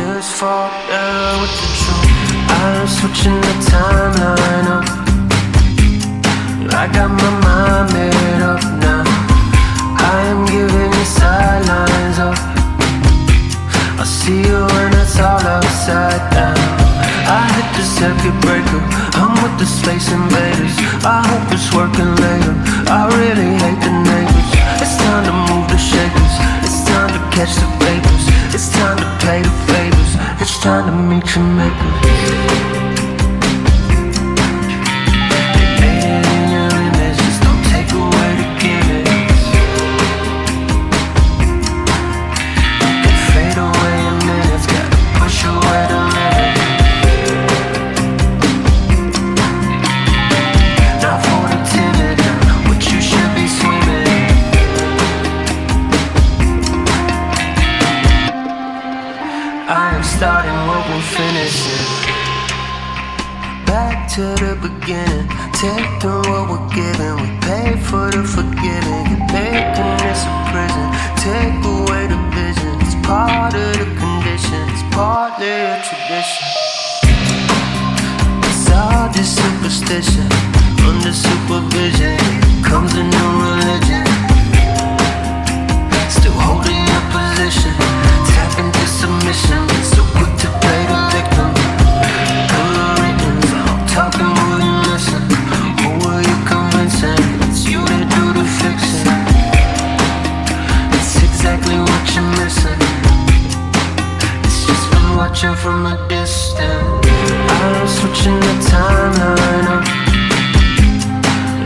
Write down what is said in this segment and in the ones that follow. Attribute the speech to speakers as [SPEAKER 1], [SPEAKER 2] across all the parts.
[SPEAKER 1] Fall down uh, with the truth. I'm switching the timeline up. I got my mind made up now. I am giving you sidelines up. I'll see you when it's all upside down. I hit the circuit breaker. I'm with the space invaders. I hope it's working later. I really hate the neighbors. It's time to move the shakers. It's time to catch the vapors. It's time to pay the favors. It's time to meet your makers. to the beginning. Take through what we're given. We pay for the forgiving. Get bacon, it's a prison. Take away the vision. It's part of the condition. It's partly a tradition. It's all just superstition. Under supervision comes a new religion. Still holding your position. Tap into submission. So quick to watching from a distance. I'm switching the timeline up.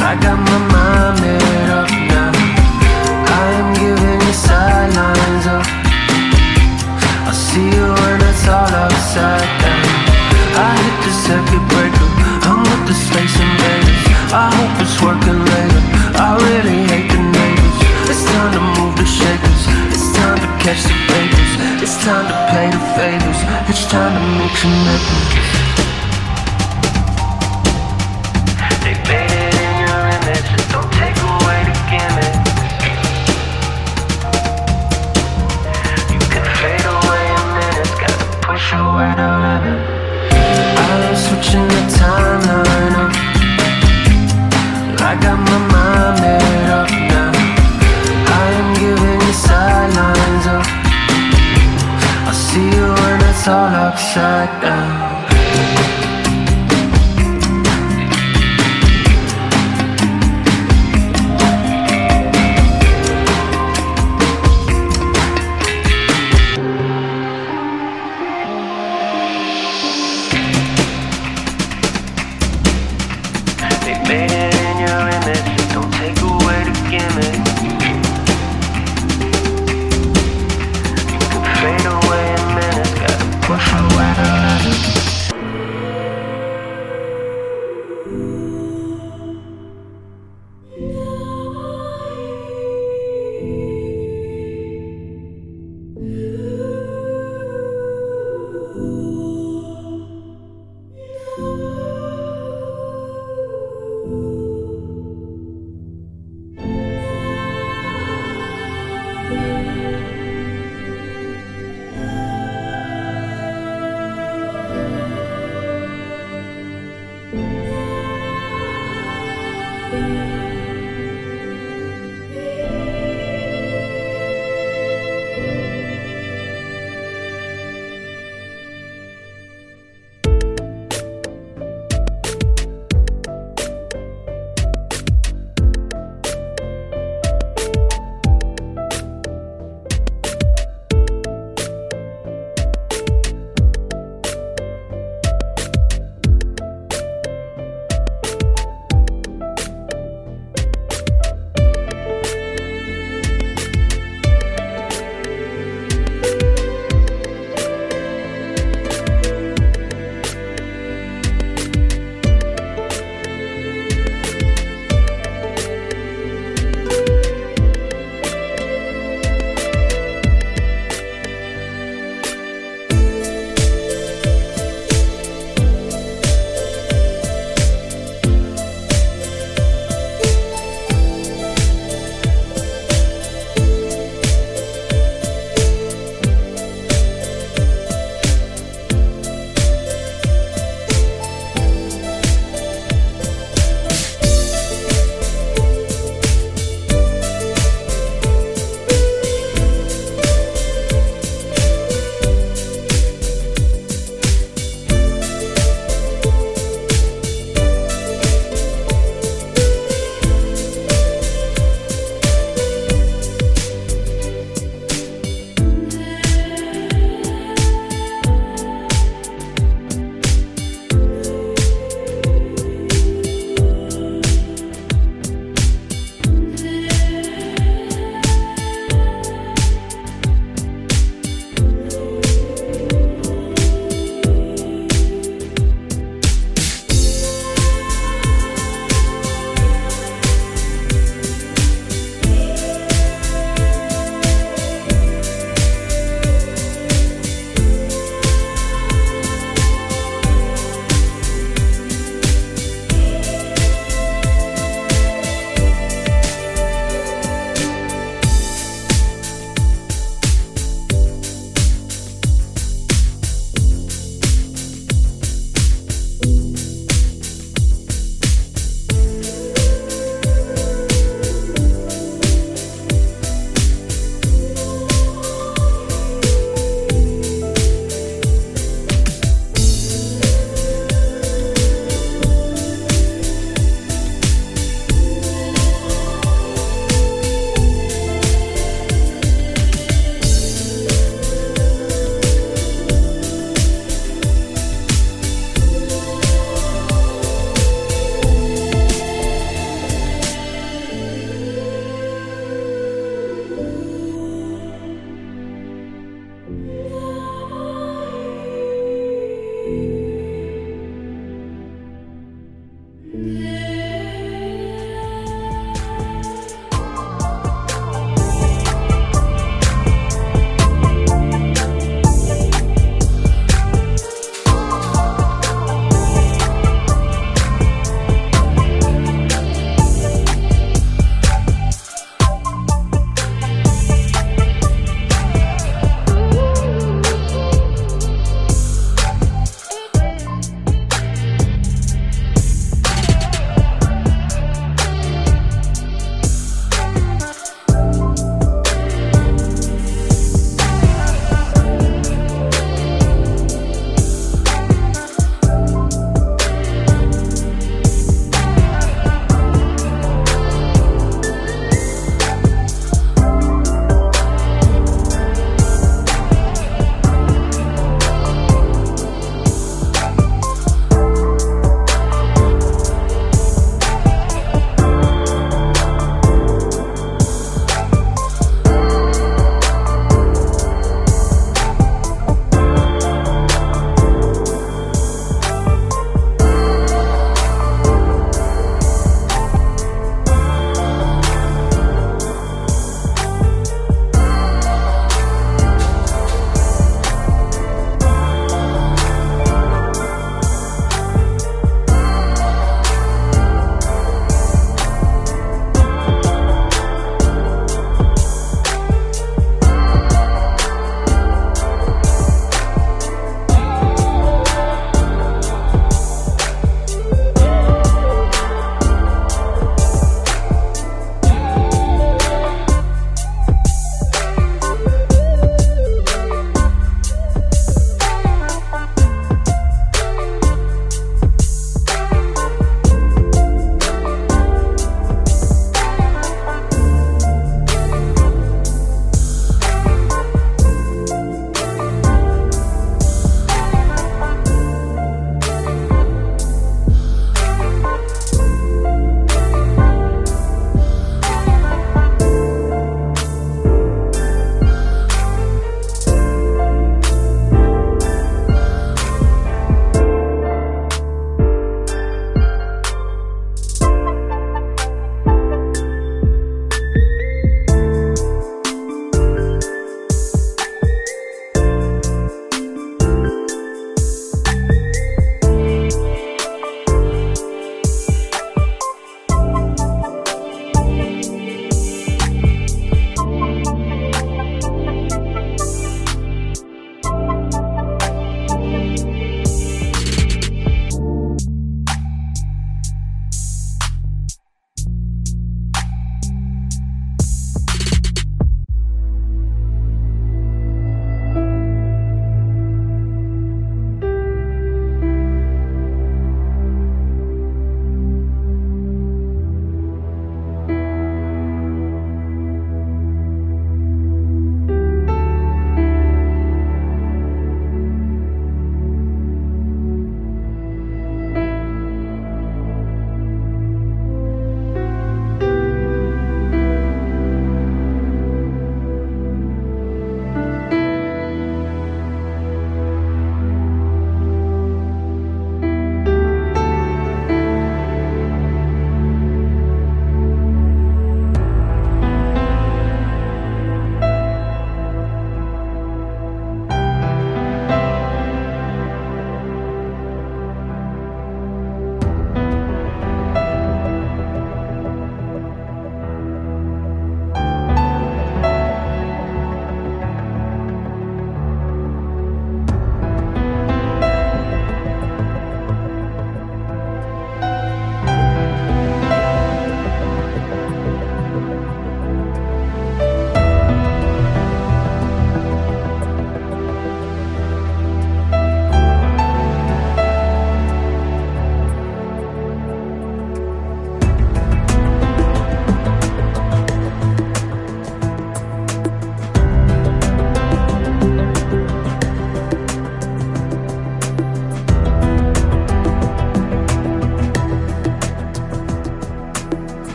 [SPEAKER 1] I got my mind made up now. I am giving you sidelines up. I'll see you time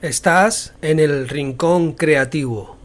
[SPEAKER 2] Estás en el Rincón Creativo.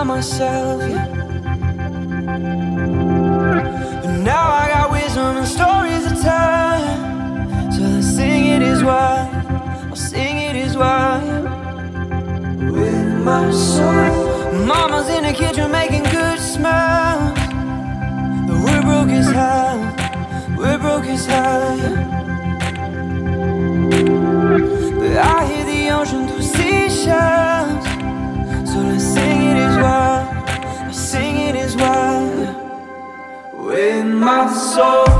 [SPEAKER 3] by myself. Yeah. But now I got wisdom and stories to tell. So I'll sing it as why. I'll sing it it is why. With my soul. Mama's in the kitchen making good smiles. But we're broke as hell. We're broke as hell. Yeah. But I hear the ocean.
[SPEAKER 1] sol.